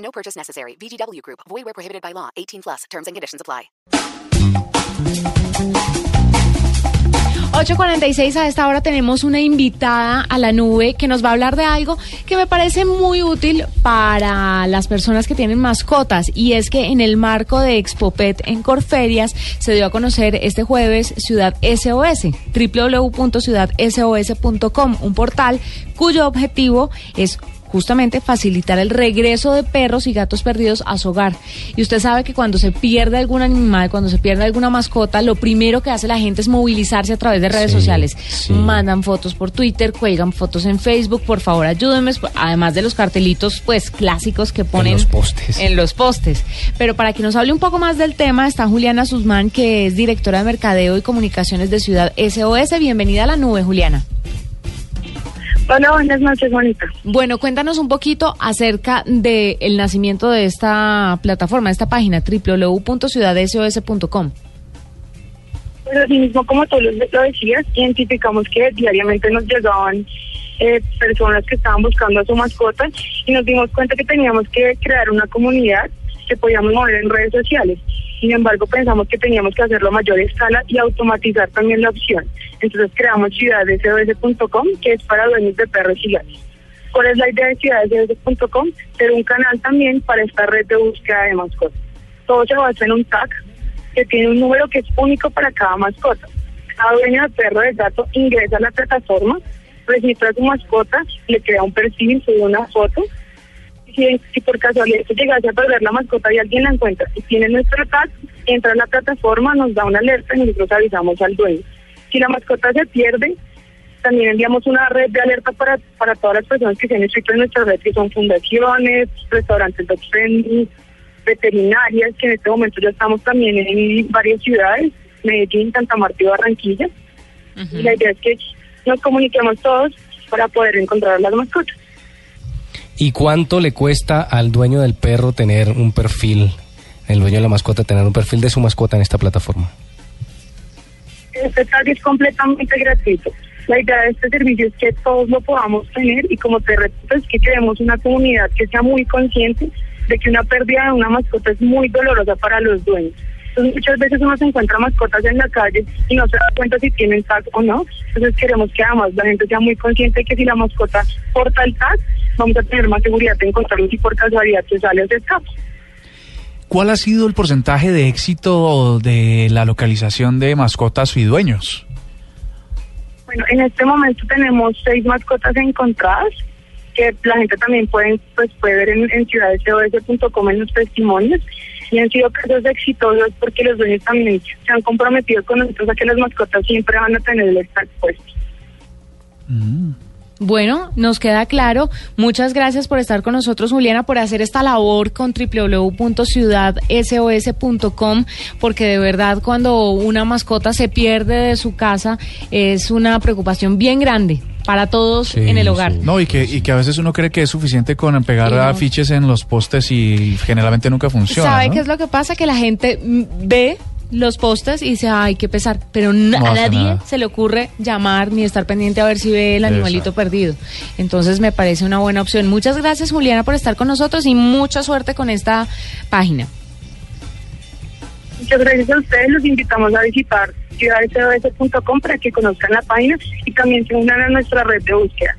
No purchase necessary. VGW Group. Void where prohibited by law. 18 plus. Terms and conditions apply. 8.46 a esta hora tenemos una invitada a la nube que nos va a hablar de algo que me parece muy útil para las personas que tienen mascotas y es que en el marco de Expopet en Corferias se dio a conocer este jueves Ciudad SOS, www.ciudadsos.com, un portal cuyo objetivo es justamente facilitar el regreso de perros y gatos perdidos a su hogar. Y usted sabe que cuando se pierde algún animal, cuando se pierde alguna mascota, lo primero que hace la gente es movilizarse a través de redes Sí, sociales. sí. Mandan fotos por Twitter, cuelgan fotos en Facebook, por favor ayúdenme, además de los cartelitos pues clásicos que ponen los postes. en los postes. Pero para que nos hable un poco más del tema está Juliana Susmán, que es directora de Mercadeo y Comunicaciones de Ciudad SOS. Bienvenida a la nube, Juliana. Hola, buenas noches, Mónica. Bueno, cuéntanos un poquito acerca del nacimiento de esta plataforma, esta página www.ciudadsos.com. Pues así mismo, como tú lo lo decías, identificamos que diariamente nos llegaban eh, personas que estaban buscando a su mascota y nos dimos cuenta que teníamos que crear una comunidad que podíamos mover en redes sociales. Sin embargo, pensamos que teníamos que hacerlo a mayor escala y automatizar también la opción. Entonces creamos ciudadsos.com, que es para dueños de perros y gatos. ¿Cuál es la idea de ciudadsos.com? Ser un canal también para esta red de búsqueda de mascotas. Todo se basa en un tag que tiene un número que es único para cada mascota. Cada dueño de perro de gato ingresa a la plataforma, registra su mascota, le crea un perfil, sube una foto. Si, si por casualidad se llegase a perder la mascota y alguien la encuentra y tiene nuestro tag, entra a la plataforma, nos da una alerta y nosotros avisamos al dueño. Si la mascota se pierde, también enviamos una red de alerta para, para todas las personas que se han inscrito en nuestra red, que son fundaciones, restaurantes dog friendly, veterinarias, que en este momento ya estamos también en varias ciudades, Medellín, Santa Marta y Barranquilla. Y la idea es que nos comuniquemos todos para poder encontrar las mascotas. ¿Y cuánto le cuesta al dueño del perro tener un perfil, el dueño de la mascota tener un perfil de su mascota en esta plataforma? Este tag es completamente gratuito. La idea de este servicio es que todos lo podamos tener y como te repito es que creemos una comunidad que sea muy consciente de que una pérdida de una mascota es muy dolorosa para los dueños. Entonces, muchas veces uno se encuentra mascotas en la calle y no se da cuenta si tienen tag o no. Entonces queremos que además la gente sea muy consciente de que si la mascota porta el tag, vamos a tener más seguridad de encontrarlo si por casualidad se sale o se escapa. ¿Cuál ha sido el porcentaje de éxito de la localización de mascotas y dueños? Bueno, en este momento tenemos seis mascotas encontradas que la gente también puede, pues, puede ver en, en ciudadsos.com en los testimonios y han sido casos exitosos porque los dueños también se han comprometido con nosotros a que las mascotas siempre van a tener el estar puesto. Bueno, nos queda claro. Muchas gracias por estar con nosotros, Juliana, por hacer esta labor con www.ciudadsos.com, porque de verdad cuando una mascota se pierde de su casa es una preocupación bien grande para todos Sí, en el hogar. sí. No, y que, y que a veces uno cree que es suficiente con pegar no. afiches en los postes y generalmente nunca funciona. ¿Sabe ¿no? qué es lo que pasa? Que la gente ve los postes y dice, ay, qué pesar, pero No a nadie nada. se le ocurre llamar ni estar pendiente a ver si ve el animalito Exacto. perdido. Entonces me parece una buena opción. Muchas gracias, Juliana, por estar con nosotros y mucha suerte con esta página. Muchas gracias a ustedes. Los invitamos a visitar ciudadsos.com para que conozcan la página y también se unan a nuestra red de búsqueda.